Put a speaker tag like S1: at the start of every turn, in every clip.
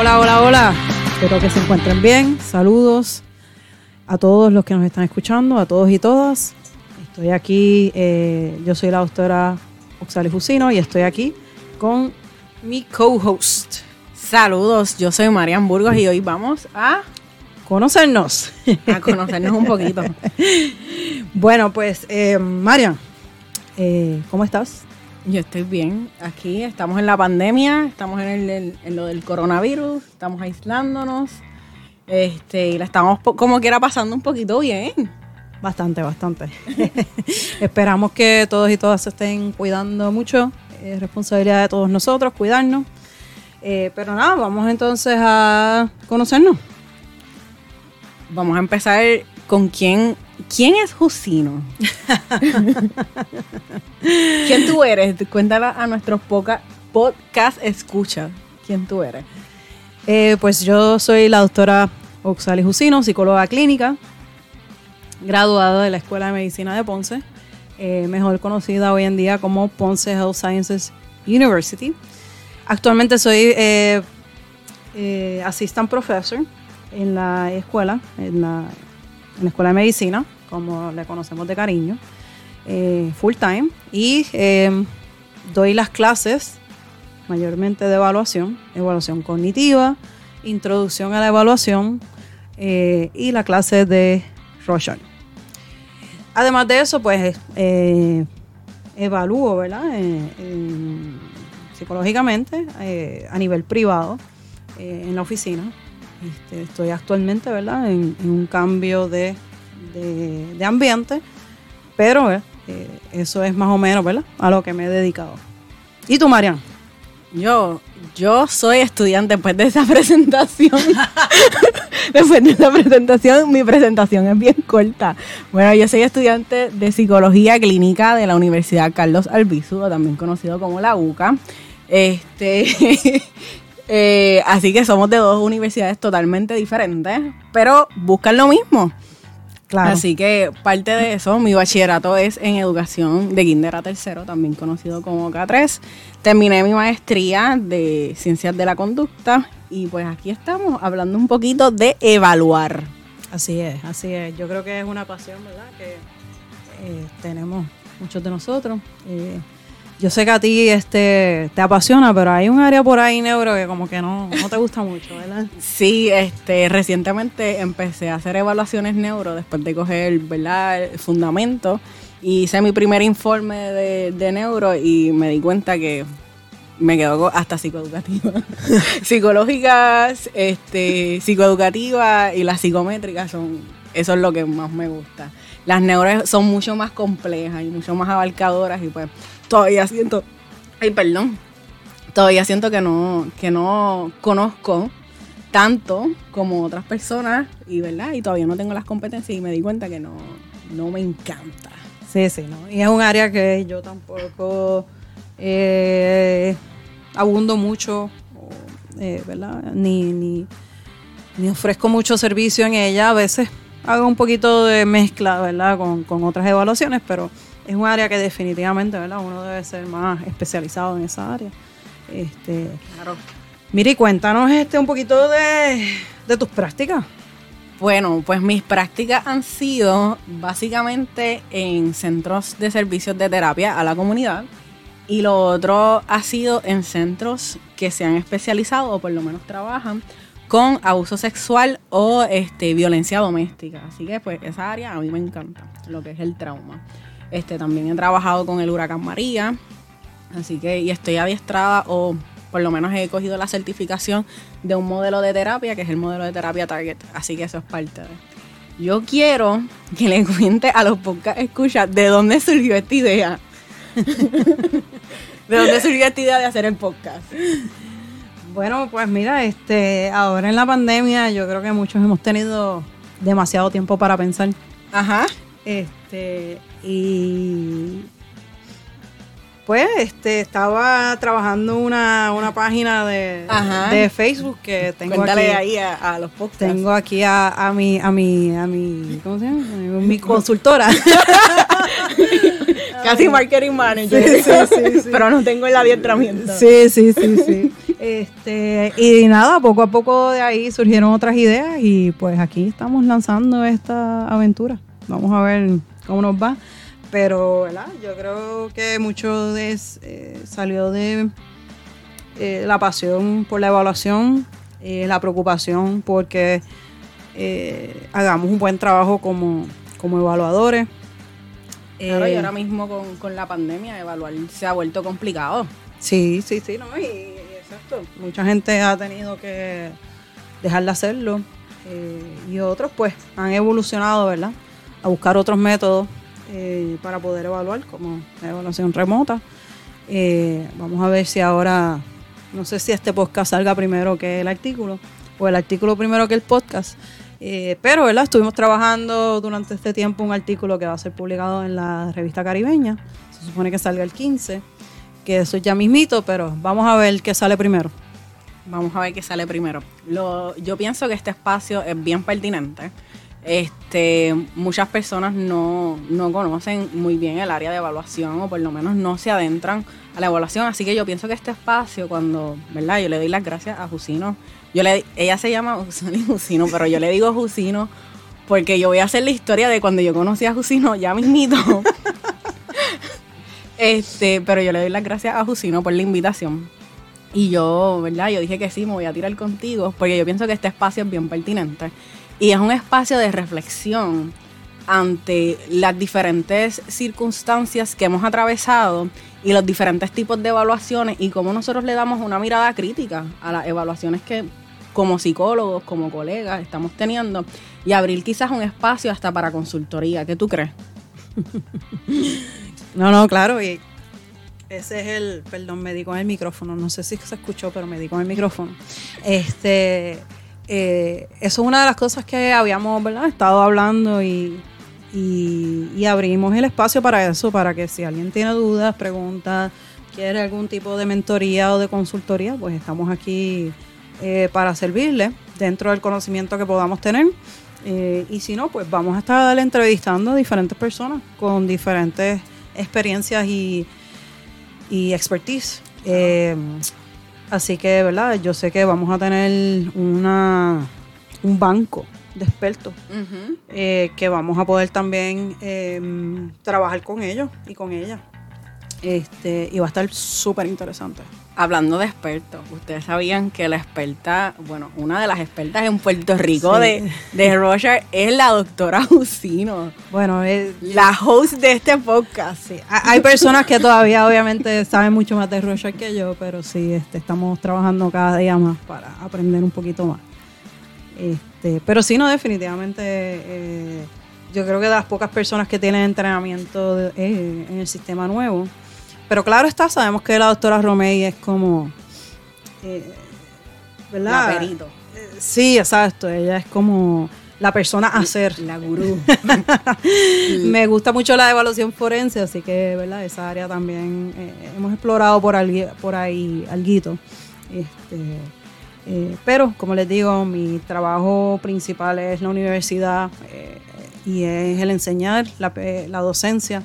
S1: Hola, hola, hola. Espero que se encuentren bien. Saludos a todos los que nos están escuchando, a todos y todas. Estoy aquí, eh, yo soy la doctora Oxali Fusino y estoy aquí con mi co-host.
S2: Saludos, yo soy Marian Burgos y hoy vamos a
S1: Conocernos.
S2: a conocernos un poquito.
S1: Bueno, pues, eh, Marian, eh, ¿cómo estás?
S2: Yo estoy bien. Aquí estamos en la pandemia, estamos en, el- en lo del coronavirus, estamos aislándonos. Este, y la estamos como quiera pasando un poquito bien.
S1: Bastante, bastante. Esperamos que todos y todas se estén cuidando mucho. Es responsabilidad de todos nosotros cuidarnos. Eh, pero nada, vamos entonces a conocernos.
S2: Vamos a empezar con quién. ¿Quién es Jusino? ¿Quién tú eres? Cuéntala a nuestros poca- podcast escucha. ¿Quién tú eres?
S1: Eh, pues yo soy la doctora Oxali Jusino, psicóloga clínica, graduada de la Escuela de Medicina de Ponce, eh, mejor conocida hoy en día como Ponce Health Sciences University. Actualmente soy eh, eh, assistant professor en la escuela, en la, en la Escuela de Medicina, como le conocemos de cariño, eh, full time, y eh, doy las clases mayormente de evaluación, evaluación cognitiva, introducción a la evaluación eh, y la clase de Rorschach. Además de eso, pues eh, evalúo, ¿verdad? En- psicológicamente a nivel privado en la oficina. Este, estoy actualmente, ¿verdad? En un cambio de, de- ambiente, pero eh, eh, eso es más o menos, ¿verdad? A lo que me he dedicado. ¿Y tú, Marian?
S2: Yo, yo soy estudiante después de esa presentación. después de esa presentación, mi presentación es bien corta. Bueno, yo soy estudiante de psicología clínica de la Universidad Carlos Albizu, también conocido como la UCA. Este, eh, así que somos de dos universidades totalmente diferentes, pero buscan lo mismo.
S1: Claro.
S2: Así que parte de eso, mi bachillerato es en educación de kinder a tercero, también conocido como K3. Terminé mi maestría de ciencias de la conducta y pues aquí estamos hablando un poquito de evaluar.
S1: Así es, así es. Yo creo que es una pasión, ¿verdad? Que eh, tenemos muchos de nosotros. Eh, yo sé que a ti este, te apasiona, pero hay un área por ahí, neuro, que como que no, no te gusta mucho, ¿verdad?
S2: Sí, este, recientemente empecé a hacer evaluaciones neuro después de coger, ¿verdad? el fundamento. Y hice mi primer informe de, neuro y me di cuenta que me quedó co- hasta psicoeducativa. Psicológicas, este, psicoeducativa y las psicométricas son, eso es lo que más me gusta. Las neuros son mucho más complejas y mucho más abarcadoras y pues todavía siento, ay perdón, todavía siento que no, que no conozco tanto como otras personas y verdad y todavía no tengo las competencias y me di cuenta que no, no me encanta.
S1: Sí, sí, ¿no? Y es un área que yo tampoco eh, abundo mucho, eh, ¿verdad? Ni, ni, ni ofrezco mucho servicio en ella. A veces hago un poquito de mezcla, ¿verdad? Con, con otras evaluaciones, pero es un área que definitivamente, ¿verdad? Uno debe ser más especializado en esa área. Este,
S2: Claro.
S1: Miri, cuéntanos este un poquito de, de tus prácticas.
S2: Bueno, pues mis prácticas han sido básicamente en centros de servicios de terapia a la comunidad y lo otro ha sido en centros que se han especializado o por lo menos trabajan con abuso sexual o este, violencia doméstica. Así que pues esa área a mí me encanta, lo que es el trauma. Este, también he trabajado con el huracán María, así que y estoy adiestrada o por lo menos he cogido la certificación de un modelo de terapia, que es el modelo de terapia Target. Así que eso es parte de. Yo quiero que le cuente a los podcast escucha de dónde surgió esta idea. de dónde surgió esta idea de hacer el podcast.
S1: Bueno, pues mira, este, ahora en la pandemia yo creo que muchos hemos tenido demasiado tiempo para pensar.
S2: Ajá.
S1: Este, y pues este estaba trabajando una, una página de, de Facebook que tengo
S2: Cuéntale
S1: aquí.
S2: ahí a, a los podcasts.
S1: Tengo aquí a, a mi, a mi, a mi, ¿cómo se llama? Mi consultora.
S2: Casi marketing manager.
S1: Sí, sí, sí, sí.
S2: Pero no tengo el adiestramiento.
S1: Sí, sí, sí, sí. Este, y nada, poco a poco de ahí surgieron otras ideas y pues aquí estamos lanzando esta aventura. Vamos a ver cómo nos va. Pero, ¿verdad? Yo creo que mucho de, eh, salió de eh, la pasión por la evaluación, eh, la preocupación porque hagamos un buen trabajo como, como evaluadores.
S2: Claro, y ahora mismo con, con, la pandemia evaluar se ha vuelto complicado.
S1: Sí, sí, sí, no, y, exacto. Mucha gente ha tenido que dejar de hacerlo y otros pues han evolucionado, ¿verdad? A buscar otros métodos eh, para poder evaluar como evaluación remota. Eh, vamos a ver si ahora, no sé si este podcast salga primero que el artículo o el artículo primero que el podcast. Eh, pero, ¿verdad? Estuvimos trabajando durante este tiempo un artículo que va a ser publicado en la revista caribeña. Se supone que salga el 15, que eso ya mismito, pero vamos a ver qué sale primero.
S2: Vamos a ver qué sale primero. Yo pienso que este espacio es bien pertinente este, muchas personas no, conocen muy bien el área de evaluación o por lo menos no se adentran a la evaluación. Así que yo pienso que este espacio, cuando, ¿verdad? Yo le doy las gracias a Jusino. Yo le, ella se llama Jusino, pero yo le digo Jusino porque yo voy a hacer la historia de cuando yo conocí a Jusino ya mismito. este, pero yo le doy las gracias a Jusino por la invitación. Y yo, ¿verdad? Yo dije que sí, me voy a tirar contigo porque yo pienso que este espacio es bien pertinente. Y es un espacio de reflexión ante las diferentes circunstancias que hemos atravesado y los diferentes tipos de evaluaciones y cómo nosotros le damos una mirada crítica a las evaluaciones que como psicólogos, como colegas estamos teniendo y abrir quizás un espacio hasta para consultoría. ¿Qué tú crees?
S1: no, no, claro, y ese es el, perdón, me di con el micrófono, no sé si se escuchó, pero me di con el micrófono. Este, eh, eso es una de las cosas que habíamos estado hablando y, abrimos el espacio para eso, para que si alguien tiene dudas, preguntas, quiere algún tipo de mentoría o de consultoría, pues estamos aquí eh, para servirle dentro del conocimiento que podamos tener. Eh, y si no, pues vamos a estar entrevistando a diferentes personas con diferentes experiencias y, y expertise. Así que, ¿verdad? Yo sé que vamos a tener una, un banco de expertos eh, que vamos a poder también em, trabajar con ellos y con ella. Este, y va a estar súper interesante.
S2: Hablando de expertos, ustedes sabían que la experta, bueno, una de las expertas en Puerto Rico de, de Roger es la doctora Jusino.
S1: Bueno, es
S2: la host de este podcast.
S1: Sí. Hay personas que todavía obviamente saben mucho más de Roger que yo, pero sí, este, estamos trabajando cada día más para aprender un poquito más. Este, pero sí, no, definitivamente, eh, yo creo que de las pocas personas que tienen entrenamiento eh, en el sistema nuevo, pero claro está, sabemos que la doctora Romey es como...
S2: Eh, ¿Verdad? La perito.
S1: Eh, sí, exacto. Ella es como la persona a ser.
S2: La gurú.
S1: Me gusta mucho la evaluación forense, así que, ¿verdad? Esa área también eh, hemos explorado por, por ahí algo. Este, pero, como les digo, mi trabajo principal es la universidad y es el enseñar, la, la docencia.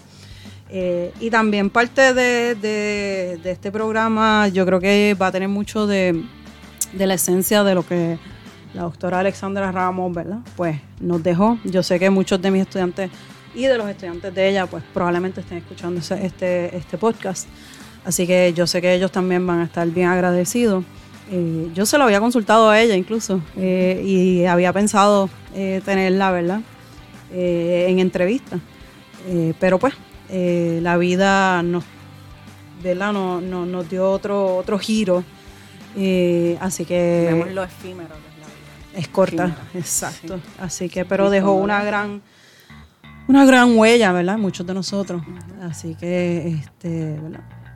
S1: Eh, y también parte de, este programa yo creo que va a tener mucho de, la esencia de lo que la doctora Alexandra Ramos, ¿verdad? Pues nos dejó. Yo sé que muchos de mis estudiantes y de los estudiantes de ella, pues probablemente estén escuchando este, este podcast. Así que yo sé que ellos también van a estar bien agradecidos. Eh, yo se lo había consultado a ella incluso eh, y había pensado tenerla, ¿verdad? en entrevista. pero pues eh, la vida nos, No, nos dio otro, otro giro. Eh, así que...
S2: Vemos lo efímero que es la
S1: vida. Es corta, exacto. Así que, pero dejó una gran una gran huella, ¿verdad? Muchos de nosotros. Así que, este,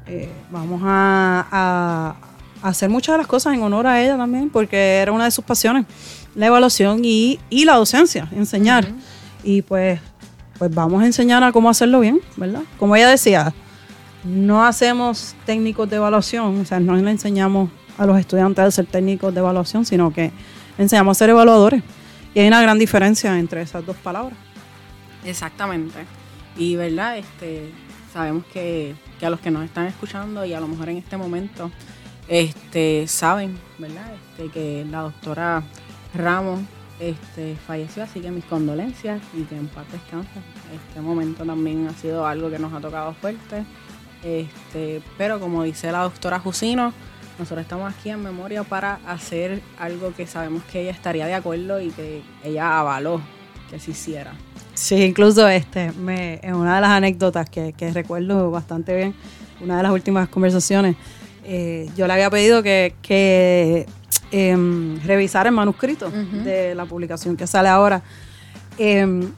S1: eh, vamos a, hacer muchas de las cosas en honor a ella también, porque era una de sus pasiones, la evaluación y, la docencia, enseñar. Y pues pues vamos a enseñar a cómo hacerlo bien, ¿verdad? Como ella decía, no hacemos técnicos de evaluación, o sea, no le enseñamos a los estudiantes a ser técnicos de evaluación, sino que enseñamos a ser evaluadores. Y hay una gran diferencia entre esas dos palabras.
S2: Exactamente. Y, ¿verdad? Este, sabemos que, a los que nos están escuchando y a lo mejor en este momento este, saben, ¿verdad? Este, que la doctora Ramos este, falleció, así que mis condolencias y que en paz descanse. Este momento también ha sido algo que nos ha tocado fuerte. Este, pero como dice la doctora Jusino, nosotros estamos aquí en memoria para hacer algo que sabemos que ella estaría de acuerdo y que ella avaló que se hiciera.
S1: Sí, incluso este, me, en una de las anécdotas que, que recuerdo bastante bien, una de las últimas conversaciones, eh, yo le había pedido que, que em, revisara el manuscrito de la publicación que sale ahora. Em,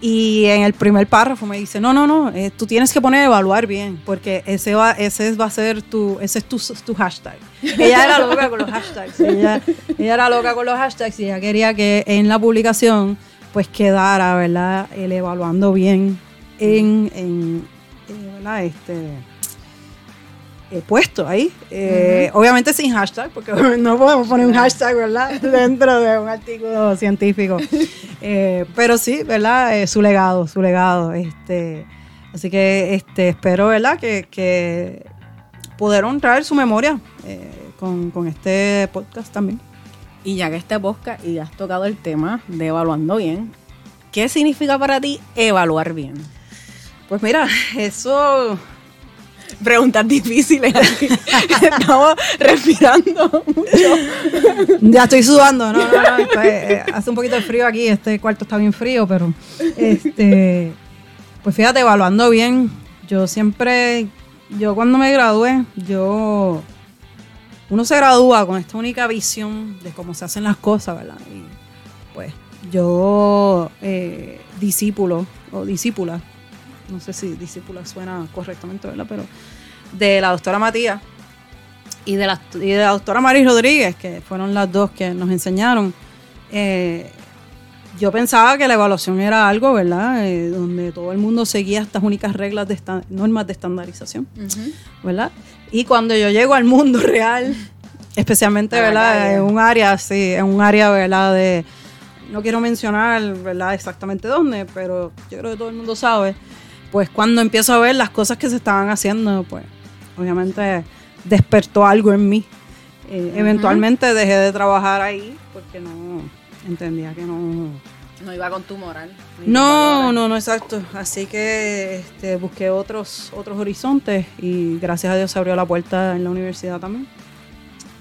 S1: y en el primer párrafo me dice, no, no, no, eh, tú tienes que poner evaluar bien, porque ese va, ese va a ser tu, ese es tu, tu hashtag. Ella era loca con los hashtags. Ella, ella, era loca con los hashtags y ella quería que en la publicación pues quedara, ¿verdad? El evaluando bien en, en, en ¿verdad? Este, eh, puesto ahí. Eh, obviamente sin hashtag, porque no podemos poner un hashtag, ¿verdad? Dentro de un artículo científico. Eh, pero sí, ¿verdad? su legado, su legado. Este, así que este, espero, ¿verdad? Que, que poder honrar su memoria con, con este podcast también.
S2: Y ya que este podcast y has tocado el tema de evaluando bien, ¿qué significa para ti evaluar bien?
S1: Pues mira, eso
S2: preguntas difíciles. Estamos respirando mucho.
S1: Ya estoy sudando, ¿no? Eh, hace un poquito de frío aquí, este cuarto está bien frío, pero este, pues fíjate, evaluando bien, yo siempre, yo cuando me gradué, yo, uno se gradúa con esta única visión de cómo se hacen las cosas, ¿verdad? Y pues yo, eh, discípulo o discípula, no sé si discípula suena correctamente, ¿verdad? Pero de la doctora Matías y de la, y de la doctora Maris Rodríguez, que fueron las dos que nos enseñaron, eh, yo pensaba que la evaluación era algo, ¿verdad? Eh, donde todo el mundo seguía estas únicas reglas de normas de estandarización, ¿verdad? Y cuando yo llego al mundo real, especialmente, ¿verdad? En un área, sí, en un área, ¿verdad? De, no quiero mencionar, ¿verdad? Exactamente dónde, pero yo creo que todo el mundo sabe pues cuando empiezo a ver las cosas que se estaban haciendo, pues obviamente despertó algo en mí. Eh, eventualmente dejé de trabajar ahí porque no entendía que no...
S2: No iba con tu moral.
S1: No, no, no, exacto. Así que este, busqué otros, otros horizontes y gracias a Dios se abrió la puerta en la universidad también.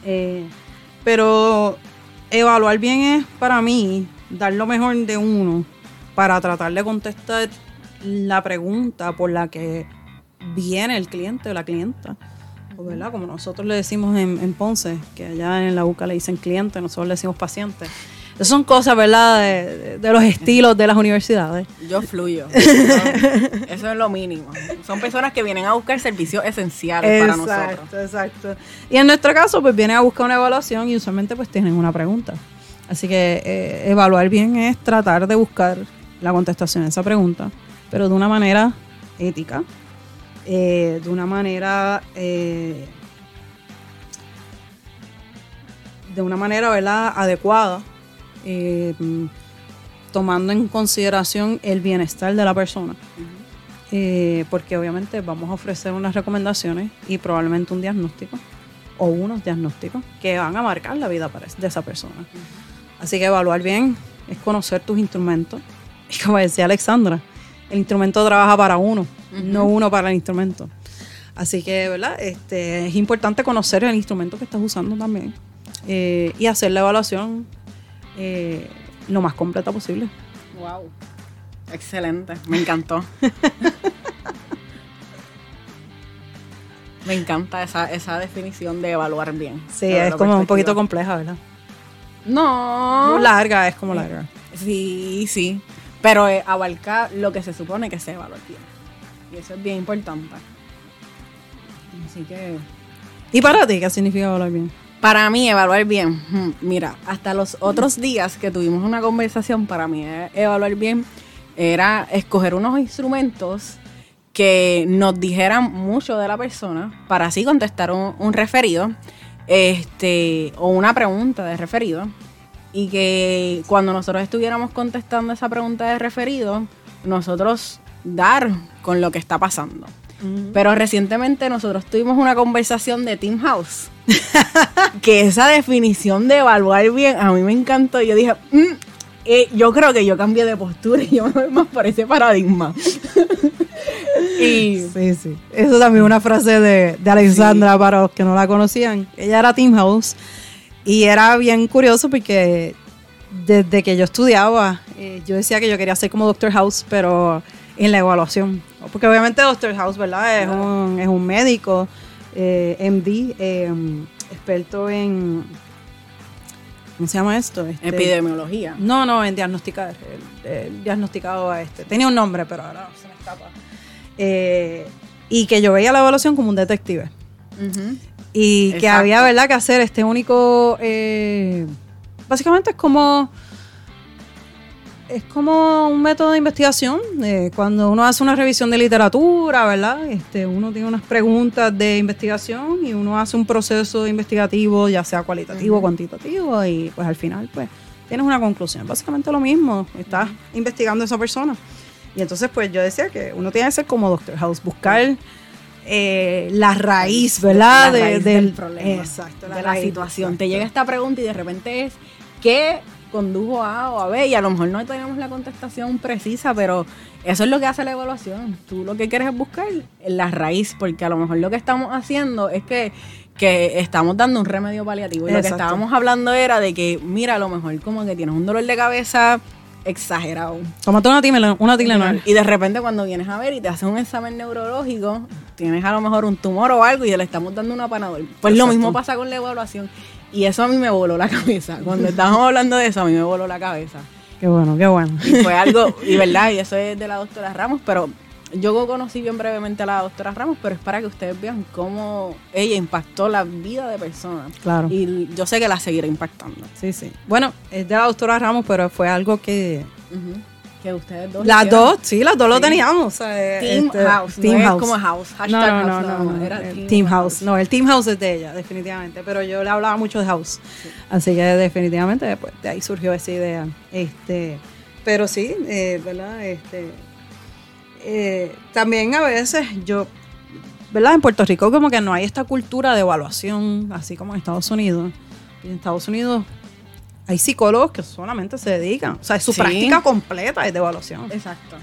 S1: Eh, pero evaluar bien es para mí dar lo mejor de uno para tratar de contestar la pregunta por la que viene el cliente o la clienta. ¿verdad? Como nosotros le decimos en, Ponce, que allá en la UCA le dicen cliente, nosotros le decimos paciente. Esas son cosas, ¿verdad?, de, los estilos de las universidades.
S2: Yo fluyo. Eso, es lo mínimo. Son personas que vienen a buscar servicios esenciales para nosotros.
S1: Exacto, exacto. Y en nuestro caso, pues vienen a buscar una evaluación y usualmente pues tienen una pregunta. Así que eh, evaluar bien es tratar de buscar la contestación a esa pregunta pero de una manera ética, eh, de una manera, eh, de una manera ¿verdad? adecuada, eh, tomando en consideración el bienestar de la persona. porque obviamente vamos a ofrecer unas recomendaciones y probablemente un diagnóstico o unos diagnósticos que van a marcar la vida de esa persona. Así que evaluar bien es conocer tus instrumentos. Y como decía Alexandra, el instrumento trabaja para uno, no uno para el instrumento. Así que, ¿verdad? Este, es importante conocer el instrumento que estás usando también eh, y hacer la evaluación eh, lo más completa posible.
S2: Wow. Excelente, me encantó. me encanta esa, esa definición de evaluar bien.
S1: Sí, es como un poquito compleja, ¿verdad?
S2: No.
S1: larga, es como larga.
S2: Sí, sí. Pero eh, abarca lo que se supone que se evalúa bien. Y eso es bien importante. Así que.
S1: ¿Y para ti qué significa evaluar bien?
S2: Para mí, evaluar bien. Hmm, mira, hasta los otros días que tuvimos una conversación, para mí evaluar bien era escoger unos instrumentos que nos dijeran mucho de la persona para así contestar un, un referido este, o una pregunta de referido y que cuando nosotros estuviéramos contestando esa pregunta de referido, nosotros dar con lo que está pasando. Pero recientemente nosotros tuvimos una conversación de Team House. que esa definición de evaluar bien a mí me encantó. Yo dije, mm, eh, yo creo que yo cambié de postura y yo me voy más por ese paradigma.
S1: y sí, sí. Eso también es una frase de, de Alexandra para los que no la conocían. Ella era Team House y era bien curioso porque desde que yo estudiaba, eh, yo decía que yo quería ser como Doctor House, pero en la evaluación. Porque obviamente Doctor House, ¿verdad? Es, un, es un médico, eh, MD, em, experto en... ¿Cómo se llama esto?
S2: Este, Epidemiología.
S1: No, no, en diagnosticar. El, diagnosticado a este. Tenía un nombre, pero ahora se me escapa. Eh, y que yo veía la evaluación como un detective. Y que había, ¿verdad?, que hacer este único... Eh, básicamente es como es como un método de investigación. Eh, cuando uno hace una revisión de literatura, ¿verdad? Este, uno tiene unas preguntas de investigación y uno hace un proceso investigativo, ya sea cualitativo o cuantitativo, y pues al final, pues, tienes una conclusión. Básicamente lo mismo, estás investigando a esa persona. Y entonces, pues, yo decía que uno tiene que ser como Doctor House, buscar eh, la raíz, ¿verdad?
S2: del, problema. Exacto, de la situación. Te llega esta pregunta y de repente es, ¿qué condujo a o a B y a lo mejor no tenemos la contestación precisa, pero eso es lo que hace la evaluación. Tú lo que quieres es buscar la raíz, porque a lo mejor lo que estamos haciendo es que, que estamos dando un remedio paliativo. Y lo que estábamos hablando era de que, mira, a lo mejor como que tienes un dolor de cabeza exagerado.
S1: Tómate una Tylenol, una Tylenol.
S2: Y de repente cuando vienes a ver y te hacen un examen neurológico, tienes a lo mejor un tumor o algo y le estamos dando una panadol. Pues lo mismo pasa con la evaluación. Y eso a mí me voló la cabeza. Cuando estábamos hablando de eso, a mí me voló la cabeza.
S1: Qué bueno, qué bueno.
S2: Y fue algo, y verdad, y eso es de la doctora Ramos, pero yo conocí bien brevemente a la doctora Ramos, pero es para que ustedes vean cómo ella impactó la vida de personas.
S1: Claro.
S2: Y yo sé que la seguirá impactando.
S1: Sí, sí. Bueno, es de la doctora Ramos, pero fue algo que
S2: que ustedes dos.
S1: Las dos, sí, las dos lo teníamos.
S2: team este, House. Team House. como House.
S1: Hashtag no, no, no, era team, house. No, el Team House es de ella, definitivamente. Pero yo le hablaba mucho de House. Así que definitivamente pues, de ahí surgió esa idea. Este, pero sí, eh, ¿verdad? Este, eh, también a veces yo, ¿verdad? En Puerto Rico como que no hay esta cultura de evaluación, así como en Estados Unidos. en Estados Unidos hay psicólogos que solamente se dedican, o sea, es su práctica completa es de evaluación.
S2: Exacto.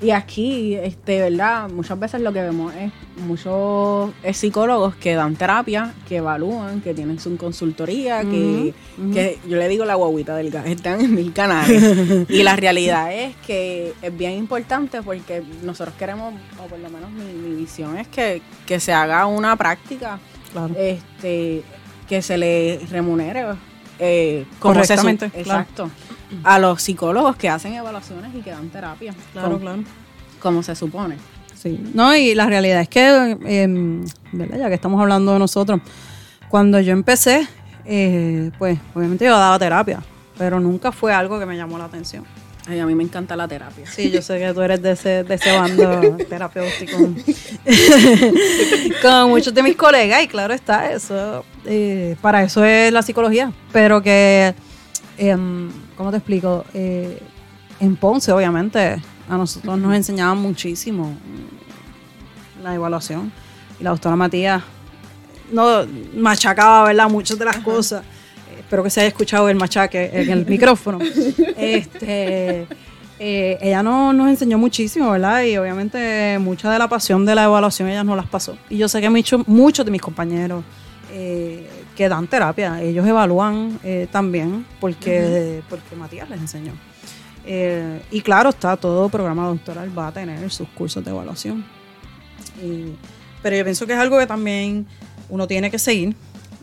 S2: Y aquí, este, ¿verdad? Muchas veces lo que vemos es muchos psicólogos que dan terapia, que evalúan, que tienen su consultoría, que, que, yo le digo la guaguita del gas, están en mil canales. y la realidad es que es bien importante porque nosotros queremos, o por lo menos mi, visión es que, que, se haga una práctica, este, que se le remunere eh,
S1: correctamente.
S2: exacto. A los psicólogos que hacen evaluaciones y que dan terapia.
S1: Claro, claro.
S2: Como se supone.
S1: Sí. No, y la realidad es que, em, ¿verdad? Ya que estamos hablando de nosotros, cuando yo empecé, eh, pues obviamente yo daba terapia, pero nunca fue algo que me llamó la atención.
S2: Ay, a mí me encanta la terapia.
S1: Sí, yo sé que tú eres de ese, de ese bando terapéutico. Con muchos de mis colegas, y claro está, eso, eh, para eso es la psicología. Pero que, em, ¿cómo te explico? Eh, en Ponce, obviamente, a nosotros nos enseñaban muchísimo la evaluación. Y la doctora Matías no machacaba, ¿verdad? Muchas de las cosas espero que se haya escuchado el machaque en el micrófono. Este, eh, ella no, nos enseñó muchísimo, ¿verdad? Y obviamente mucha de la pasión de la evaluación ella no las pasó. Y yo sé que muchos, muchos de mis compañeros eh, que dan terapia, ellos evalúan eh, también porque, porque Matías les enseñó. y claro, está todo programa doctoral va a tener sus cursos de evaluación. pero yo pienso que es algo que también uno tiene que seguir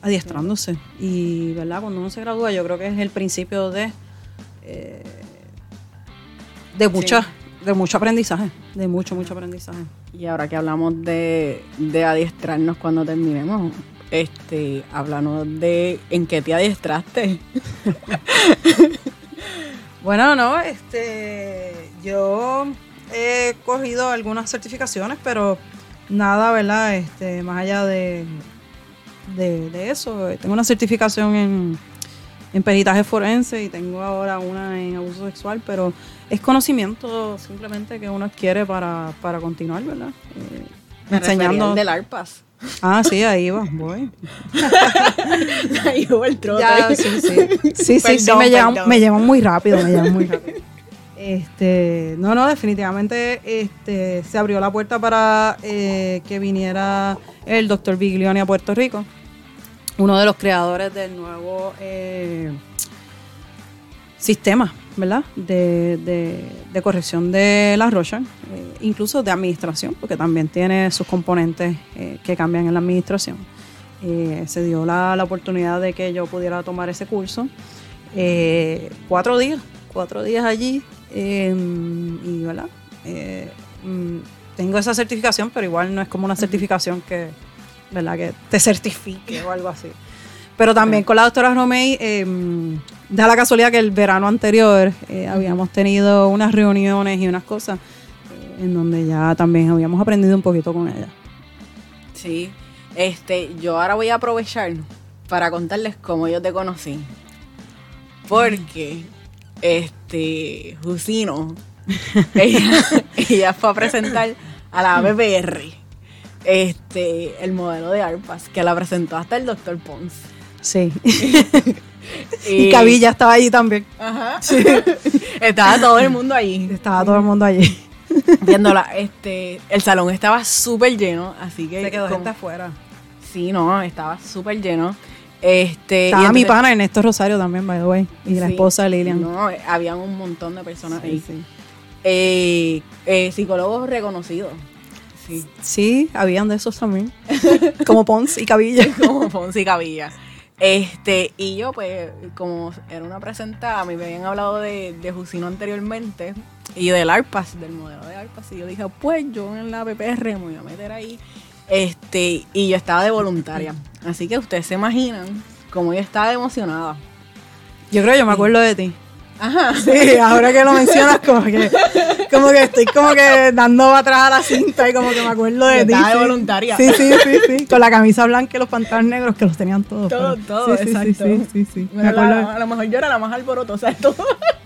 S1: adiestrándose. Y, ¿verdad? Cuando uno se gradúa, yo creo que es el principio de, eh, de, mucha, de mucho aprendizaje, de mucho, mucho aprendizaje.
S2: Y ahora que hablamos de, de adiestrarnos cuando terminemos, este, háblanos de en qué te adiestraste.
S1: bueno, no, este, yo he cogido algunas certificaciones, pero nada, ¿verdad? Este, más allá de de, eso. Tengo una certificación en, en peritaje forense y tengo ahora una en abuso sexual, pero es conocimiento simplemente que uno adquiere para, para continuar, ¿verdad? Eh,
S2: Me enseñando del ARPAS.
S1: Ah, sí, ahí va, voy.
S2: ahí va el trote.
S1: Ya, sí, sí. Sí, sí, sí, me llevan, me llevan muy rápido, me llevan muy rápido. Este, no, no, definitivamente este, se abrió la puerta para eh, que viniera el doctor Biglioni a Puerto Rico, uno de los creadores del nuevo eh, sistema, ¿verdad? De, corrección de la rocha, eh, incluso de administración, porque también tiene sus componentes que cambian en la administración. se dio la, la, oportunidad de que yo pudiera tomar ese curso. cuatro días, cuatro días allí, Em, y ¿verdad? Eh, mm, tengo esa certificación, pero igual no es como una certificación que, ¿verdad? que te certifique o algo así. Pero también con la doctora Romey, eh, da la casualidad que el verano anterior eh, habíamos tenido unas reuniones y unas cosas eh, en donde ya también habíamos aprendido un poquito con ella.
S2: Sí, este, yo ahora voy a aprovechar para contarles cómo yo te conocí. Porque este, Jusino, ella, fue a presentar a la BBR este, el modelo de ARPAS, que la presentó hasta el doctor Pons.
S1: Sí. y, Cabilla estaba allí también.
S2: Ajá. Estaba todo el mundo allí.
S1: Estaba todo el mundo allí.
S2: Viéndola, este, el salón estaba súper lleno, así que...
S1: Se quedó gente afuera.
S2: Sí, no, estaba súper lleno. Este,
S1: Estaba mi pana Ernesto Rosario también, by the way, y la esposa de Lilian.
S2: No, habían un montón de personas ahí. Eh, eh, psicólogos reconocidos.
S1: Sí. sí, habían de esos también. como Pons y Cabilla.
S2: como Pons y Cabilla. Este, y yo, pues, como era una presentada, a mí me habían hablado de, de Jusino anteriormente y del ARPAS, del modelo de ARPAS. Y yo dije, pues yo en la PPR me voy a meter ahí este, y yo estaba de voluntaria. Así que ustedes se imaginan cómo yo estaba emocionada.
S1: Yo creo que yo me acuerdo de ti.
S2: Ajá.
S1: Sí, ahora que lo mencionas, como que, como que estoy como que dando atrás a la cinta y como que me acuerdo de ti.
S2: De voluntaria.
S1: Sí, sí, sí, sí. Con la camisa blanca y los pantalones negros que los tenían todos.
S2: Todo, todo, sí, exacto. Sí, sí, sí. me acuerdo. a lo mejor yo era la más alboroto, o sea, todo.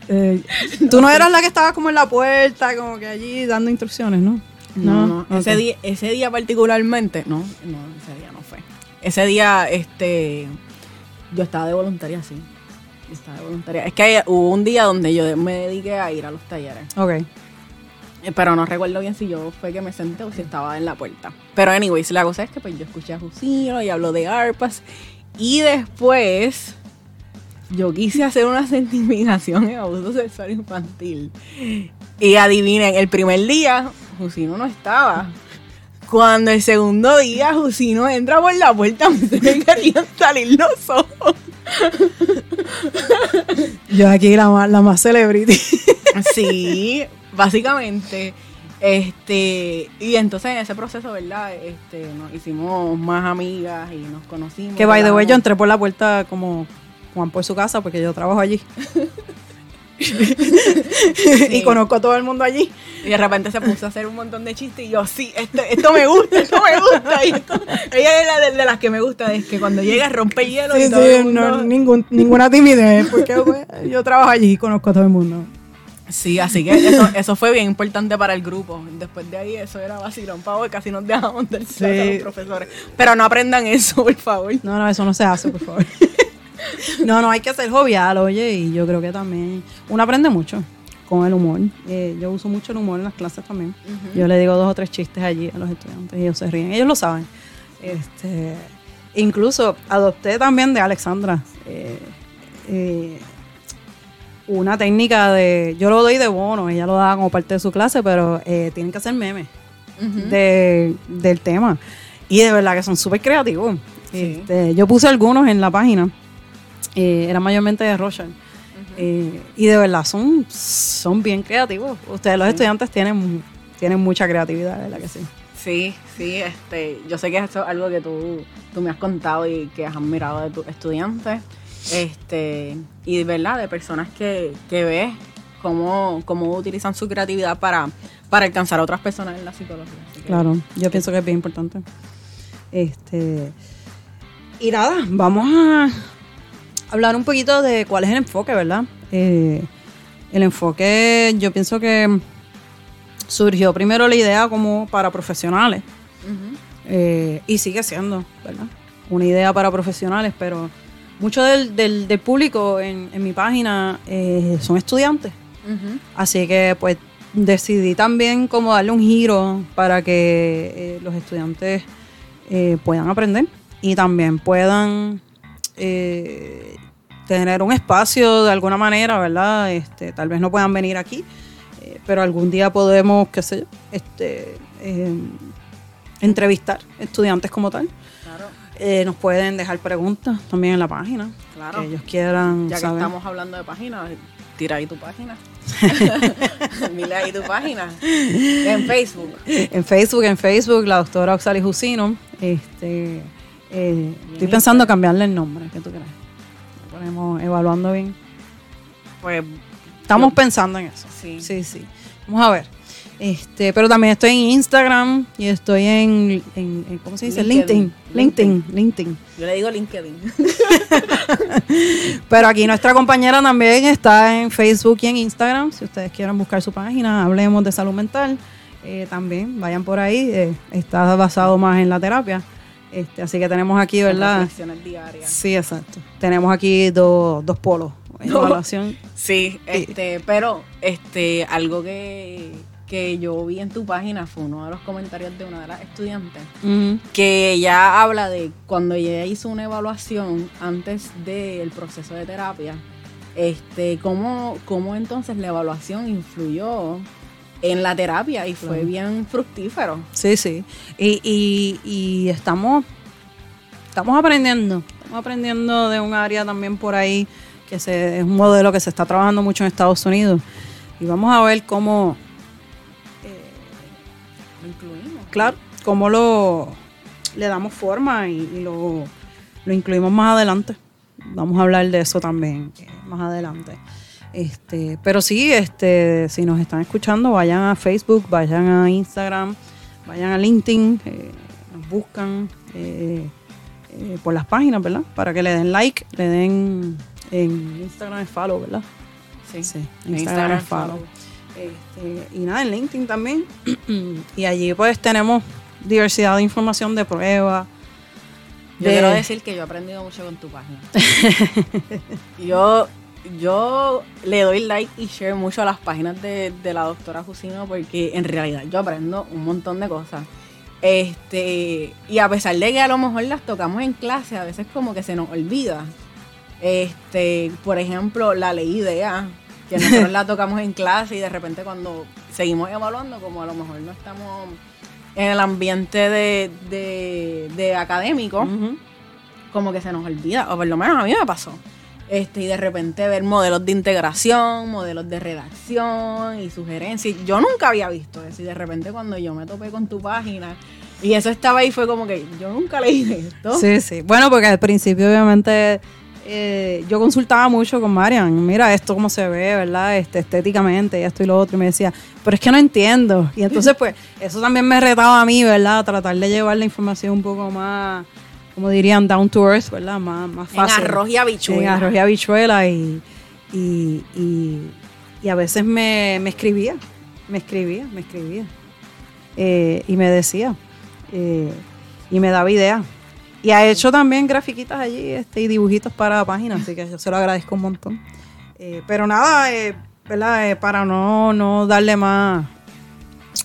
S1: Eh, Tú no eras la que estaba como en la puerta, como que allí dando instrucciones, ¿no?
S2: No, no. Ese, día, ese día particularmente, no, no, ese día no fue. Ese día, este, yo estaba de voluntaria, sí. Estaba de voluntaria. Es que hubo un día donde yo me dediqué a ir a los talleres.
S1: Ok.
S2: Eh, pero no recuerdo bien si yo fue que me senté o si estaba en la puerta. Pero anyways, la cosa es que pues yo escuché a Jusino y habló de arpas. Y después yo quise hacer una certificación en abuso sexual infantil. Y adivinen, el primer día Jusino no estaba. Cuando el segundo día Jusino entra por la puerta, me querían salir los ojos.
S1: Yo aquí la, la más celebrity.
S2: Sí, básicamente. Este, y entonces en ese proceso, ¿verdad? Este, nos hicimos más amigas y nos conocimos.
S1: Que by the way, yo entré por la puerta como Juan por su casa porque yo trabajo allí. y conozco a todo el mundo allí.
S2: Y de repente se puso a hacer un montón de chistes y yo, sí, esto, esto me gusta, esto me gusta. Y ella es la de, las que me gusta, es que cuando llega rompe hielo y todo el mundo...
S1: no, ningún, ninguna timidez, porque pues, yo trabajo allí y conozco a todo el mundo.
S2: Sí, así que eso, eso fue bien importante para el grupo. Después de ahí eso era vacilón, pavo, casi nos dejamos del sí. los profesores. Pero no aprendan eso, por favor.
S1: No, no, eso no se hace, por favor. no, no, hay que ser jovial, oye, y yo creo que también uno aprende mucho con el humor. Eh, yo uso mucho el humor en las clases también. Yo le digo dos o tres chistes allí a los estudiantes y ellos se ríen. Ellos lo saben. Este, incluso adopté también de Alexandra eh, eh, una técnica de. Yo lo doy de bono, ella lo da como parte de su clase, pero tienen que hacer memes del tema. Y de verdad que son súper creativos. Este, yo puse algunos en la página eh, era mayormente de Rochelle. Eh, y de verdad son, son bien creativos. Ustedes los estudiantes tienen, tienen mucha creatividad, ¿verdad que sí?
S2: Sí, sí, este, yo sé que esto es algo que tú, tú me has contado y que has admirado de tus estudiantes. Este, y de verdad, de personas que, que ves cómo, cómo utilizan su creatividad para, para alcanzar a otras personas en la psicología.
S1: claro, yo pienso que es bien importante. Este, y nada, vamos a hablar un poquito de cuál es el enfoque, ¿verdad? Eh, el enfoque, yo pienso que surgió primero la idea como para profesionales eh, y sigue siendo, ¿verdad? Una idea para profesionales, pero mucho del, del, público en, mi página eh, son estudiantes. Así que pues decidí también como darle un giro para que eh, los estudiantes puedan aprender y también puedan tener un espacio de alguna manera, ¿verdad? Este, tal vez no puedan venir aquí, pero algún día podemos, qué sé yo, este, entrevistar estudiantes como tal. Eh, nos pueden dejar preguntas también en la página. Claro. Que ellos quieran.
S2: Ya que estamos hablando de páginas, tira ahí tu página. Mira ahí tu página. En Facebook.
S1: En Facebook, en Facebook, la doctora Oxali Jusino. Este, eh, estoy pensando cambiarle el nombre. ¿Qué tú crees? Ponemos evaluando bien. Pues. Estamos pensando en eso. Sí. Sí, sí. Vamos a ver. Este, pero también estoy en Instagram y estoy en, ¿cómo se dice? LinkedIn. LinkedIn. LinkedIn.
S2: Yo le digo LinkedIn.
S1: pero aquí nuestra compañera también está en Facebook y en Instagram. Si ustedes quieren buscar su página, hablemos de salud mental. Eh, también vayan por ahí. Eh, está basado más en la terapia. Este, así que tenemos aquí, ¿verdad?
S2: Reflexiones diarias.
S1: Sí, exacto. Tenemos aquí dos polos en evaluación.
S2: Sí, este, pero este, algo que que yo vi en tu página fue uno de los comentarios de una de las estudiantes, que ella habla de cuando ella hizo una evaluación antes del proceso de terapia, este, cómo, cómo entonces la evaluación influyó en la terapia y fue bien fructífero.
S1: Sí, sí. Y, y, estamos, estamos aprendiendo, estamos aprendiendo de un área también por ahí que se, es un modelo que se está trabajando mucho en Estados Unidos. Y vamos a ver cómo, claro, cómo lo le damos forma y, lo, incluimos más adelante. Vamos a hablar de eso también eh, más adelante. Este, pero sí, este, si nos están escuchando, vayan a Facebook, vayan a Instagram, vayan a LinkedIn, eh, nos buscan eh, por las páginas, ¿verdad? Para que le den like, le den en Instagram follow, ¿verdad?
S2: Sí, sí
S1: Instagram, follow. Este, y nada, en LinkedIn también. y allí pues tenemos diversidad de información de pruebas.
S2: Yo quiero decir que yo he aprendido mucho con tu página. yo, yo le doy like y share mucho a las páginas de, la doctora Jusino porque en realidad yo aprendo un montón de cosas. Este, y a pesar de que a lo mejor las tocamos en clase, a veces como que se nos olvida. Este, por ejemplo, la ley idea que nosotros la tocamos en clase y de repente cuando seguimos evaluando, como a lo mejor no estamos en el ambiente de, académico, como que se nos olvida, o por lo menos a mí me pasó. Este, y de repente ver modelos de integración, modelos de redacción y sugerencias. Yo nunca había visto eso. Y de repente cuando yo me topé con tu página y eso estaba ahí, fue como que yo nunca leí esto.
S1: Sí, sí. Bueno, porque al principio obviamente eh, yo consultaba mucho con Marian, mira esto cómo se ve, ¿verdad? Este, estéticamente, esto y lo otro, y me decía, pero es que no entiendo. Y entonces, pues, eso también me retaba a mí, ¿verdad? tratar de llevar la información un poco más, como dirían, down to earth, ¿verdad? Más, más fácil.
S2: En arroz y habichuela.
S1: En arroz y habichuela, y, y, y, a veces me, escribía, me escribía, me escribía. Eh, y me decía, eh, y me daba ideas y ha hecho también grafiquitas allí este, y dibujitos para la página, así que yo se lo agradezco un montón. Eh, pero nada, eh, ¿verdad? Eh, para no, no darle más,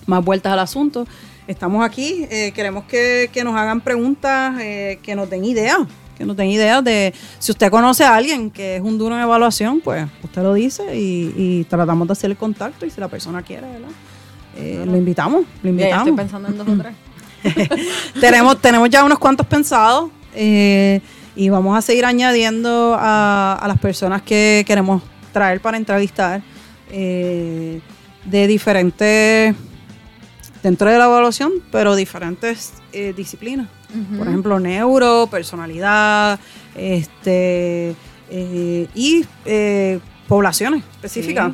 S1: más vueltas al asunto, estamos aquí. queremos que, nos hagan preguntas, que nos den ideas, que nos den ideas de si usted conoce a alguien que es un duro en evaluación, pues usted lo dice y, tratamos de hacer el contacto y si la persona quiere, ¿verdad? Lo invitamos, lo invitamos.
S2: estoy pensando en dos o tres.
S1: tenemos, tenemos ya unos cuantos pensados eh, y vamos a seguir añadiendo a, las personas que queremos traer para entrevistar eh, de diferentes, dentro de la evaluación, pero diferentes eh, disciplinas. Por ejemplo, neuro, personalidad, este y poblaciones específicas.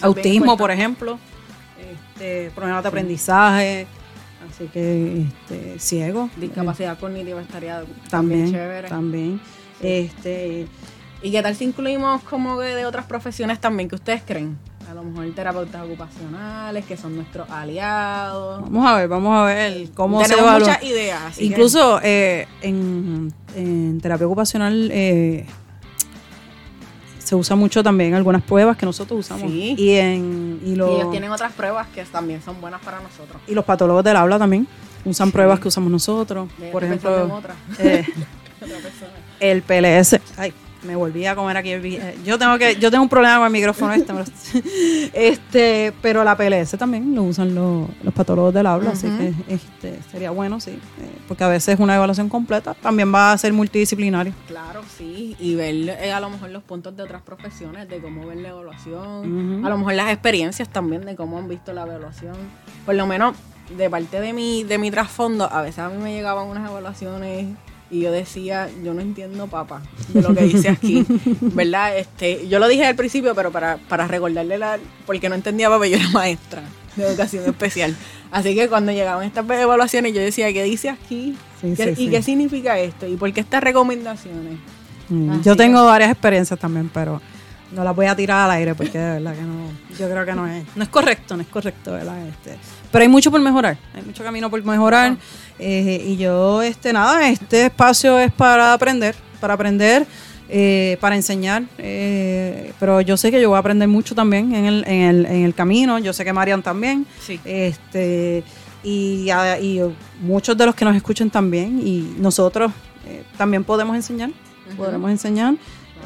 S1: Autismo, por ejemplo, este, problemas de aprendizaje. Así que este, ciego.
S2: Discapacidad cognitiva estaría
S1: también, chévere. También. Este,
S2: ¿Y qué tal si incluimos como de otras profesiones también que ustedes creen? A lo mejor terapeutas ocupacionales, que son nuestros aliados.
S1: vamos a ver, vamos a ver cómo se
S2: Tenemos
S1: evalúa.
S2: muchas ideas. que-
S1: Incluso eh, en, en terapia ocupacional eh, se usa mucho también algunas pruebas que nosotros usamos.
S2: Sí.
S1: Y, en, y,
S2: y
S1: los,
S2: ellos tienen otras pruebas que también son buenas para nosotros.
S1: y los patólogos del habla también usan pruebas que usamos nosotros.
S2: De-
S1: Por ejemplo,
S2: otra.
S1: eh,
S2: Otra
S1: el PLS. Ay, me volví a comer aquí. el Yo tengo que, yo tengo un problema con el micrófono este, este, pero la PLS también lo usan los, los patólogos del habla, así que este, sería bueno, sí, eh, porque a veces una evaluación completa también va a ser multidisciplinario.
S2: Claro, sí, y ver eh, a lo mejor los puntos de otras profesiones, de cómo ver la evaluación, a lo mejor las experiencias también de cómo han visto la evaluación. Por lo menos de parte de mi, de mi trasfondo, a veces a mí me llegaban unas evaluaciones y yo decía, yo no entiendo papá de lo que dice aquí, ¿verdad? Este, yo lo dije al principio, pero para, para recordarle la, porque no entendía papá, yo era maestra de educación especial. Así que cuando llegaban estas evaluaciones yo decía, ¿qué dice aquí?
S1: Sí,
S2: ¿Qué-
S1: sí,
S2: ¿Y
S1: sí.
S2: qué significa esto? ¿Y por qué estas recomendaciones?
S1: Mm, Yo tengo varias experiencias también, pero no las voy a tirar al aire porque de verdad que no, yo creo que no es, no es correcto, no es correcto, ¿verdad? Este, pero hay mucho por mejorar, hay mucho camino por mejorar eh, y yo, este, nada, este espacio es para aprender, para aprender, eh, para enseñar, eh, pero yo sé que yo voy a aprender mucho también en el, en el, en el camino, yo sé que Marian también,
S2: Sí.
S1: este y, y muchos de los que nos escuchan también y nosotros también podemos enseñar podremos enseñar.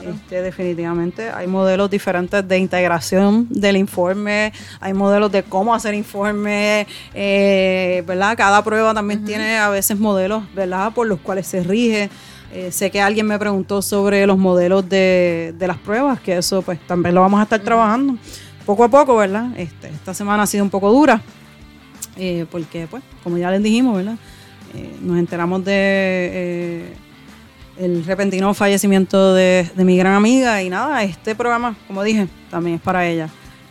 S1: Este, definitivamente hay modelos diferentes de integración del informe hay modelos de cómo hacer informe eh, verdad cada prueba también tiene a veces modelos verdad por los cuales se rige. Eh, sé que alguien me preguntó sobre los modelos de, de las pruebas, que eso pues también lo vamos a estar trabajando. Poco a poco, ¿verdad? Este, esta semana ha sido un poco dura, eh, porque pues, como ya les dijimos, ¿verdad? Nos enteramos de el repentino fallecimiento de, mi gran amiga y nada, este programa, como dije, también es para ella.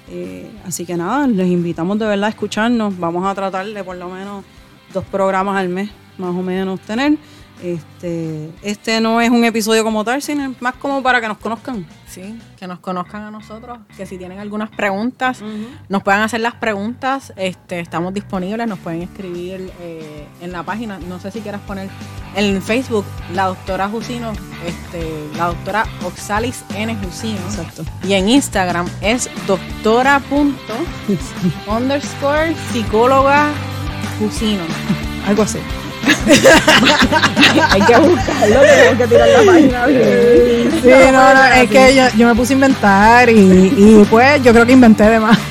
S1: Eh, así que nada, les invitamos de verdad a escucharnos. Vamos a tratar de por lo menos dos programas al mes, más o menos, tener. Este, este no es un episodio como tal, sino más como para que nos conozcan.
S2: Sí, que nos conozcan a nosotros, que si tienen algunas preguntas, nos puedan hacer las preguntas, este, estamos disponibles, nos pueden escribir eh, en la página, no sé si quieras poner en Facebook, la doctora Jusino, este, la doctora Oxalis N. Jusino,
S1: Exacto.
S2: y en Instagram es doctora punto underscore psicóloga Jusino.
S1: Algo así.
S2: Hay que buscarlo, tenemos que tirar la página.
S3: Sí, no, no, es que yo, yo me puse a inventar y, y pues yo creo que inventé de más.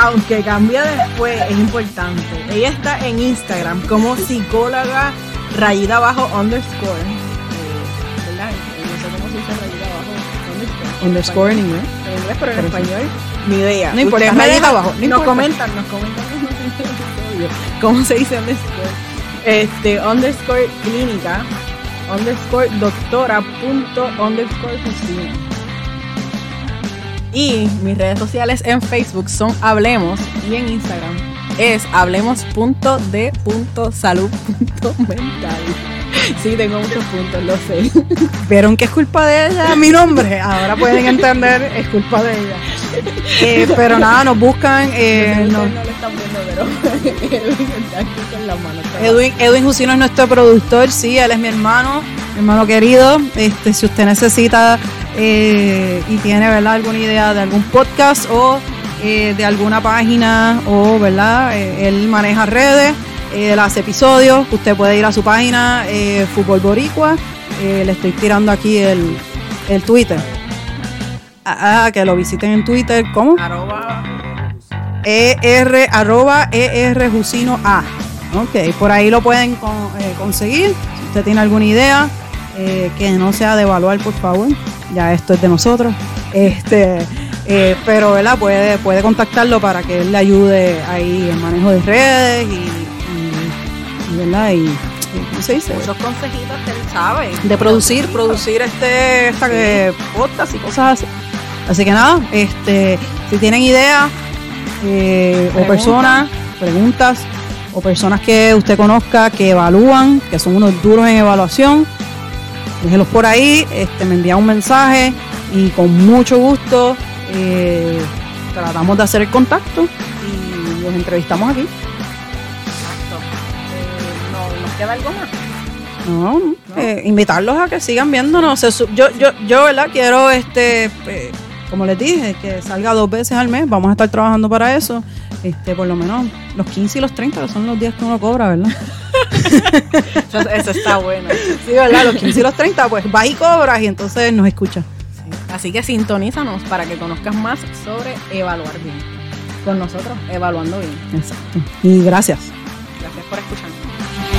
S2: aunque cambie después, es importante. Ella está en Instagram como psicóloga rayita abajo underscore. Eh, ¿Verdad? No sé cómo se dice rayita abajo underscore.
S1: Underscore en inglés.
S2: En inglés, pero en español, ni idea.
S1: No importa, rayita abajo, no
S2: nos
S1: importa.
S2: comentan, nos comentan cómo se dice underscore. Este, underscore clínica, underscore doctora punto underscore Justina. Y mis redes sociales en Facebook son Hablemos y en Instagram es hablemos.de.salud.mental. Sí, tengo muchos puntos, lo sé.
S3: Vieron que es culpa de ella mi nombre. Ahora pueden entender, es culpa de ella. Eh, pero nada, nos buscan. eh,
S2: Ustedes
S3: nos-
S2: no lo están viendo, pero Edwin está aquí con las manos.
S1: Edwin, Edwin Jusino es nuestro productor, sí, él es mi hermano, mi hermano querido. Este, si usted necesita eh, y tiene ¿verdad? alguna idea de algún podcast o eh, de alguna página o verdad, Eh, él maneja redes, eh, él hace episodios, usted puede ir a su página eh, Fútbol Boricua, eh, le estoy tirando aquí el, el Twitter. Ah, ah, que lo visiten en Twitter, ¿cómo?
S2: Arroba
S1: ER, arroba ER Jusino A. Ok, por ahí lo pueden con- eh, conseguir. Si usted tiene alguna idea, eh, que no sea de evaluar, por favor. Ya esto es de nosotros. Este, eh, pero ¿verdad? Puede, puede contactarlo para que él le ayude ahí en manejo de redes y, y- y, ¿verdad? Y, ¿cómo se dice?
S2: muchos consejitos que él sabe.
S1: de producir, producir este esta eh, podcast y cosas así. Así que nada, este, si tienen ideas eh, o personas, preguntas o personas que usted conozca que evalúan, que son unos duros en evaluación, déjelos por ahí, este, me envía un mensaje y con mucho gusto eh, tratamos de hacer el contacto y los entrevistamos aquí.
S2: Exacto. Eh, no, ¿Nos queda algo más?
S1: No, eh, invitarlos a que sigan viéndonos. Yo, yo, yo, ¿verdad? Quiero, este, como les dije, que salga dos veces al mes. Vamos a estar trabajando para eso. Este, por lo menos los 15 y los 30, que son los días que uno cobra, ¿verdad?
S2: Eso, está bueno.
S1: Sí, ¿verdad? Los 15 y los 30, pues vas y cobras y entonces nos escuchas.
S2: Así que sintonízanos para que conozcas más sobre evaluar bien. Con nosotros, evaluando bien.
S1: Exacto. Y gracias.
S2: Gracias por escucharnos.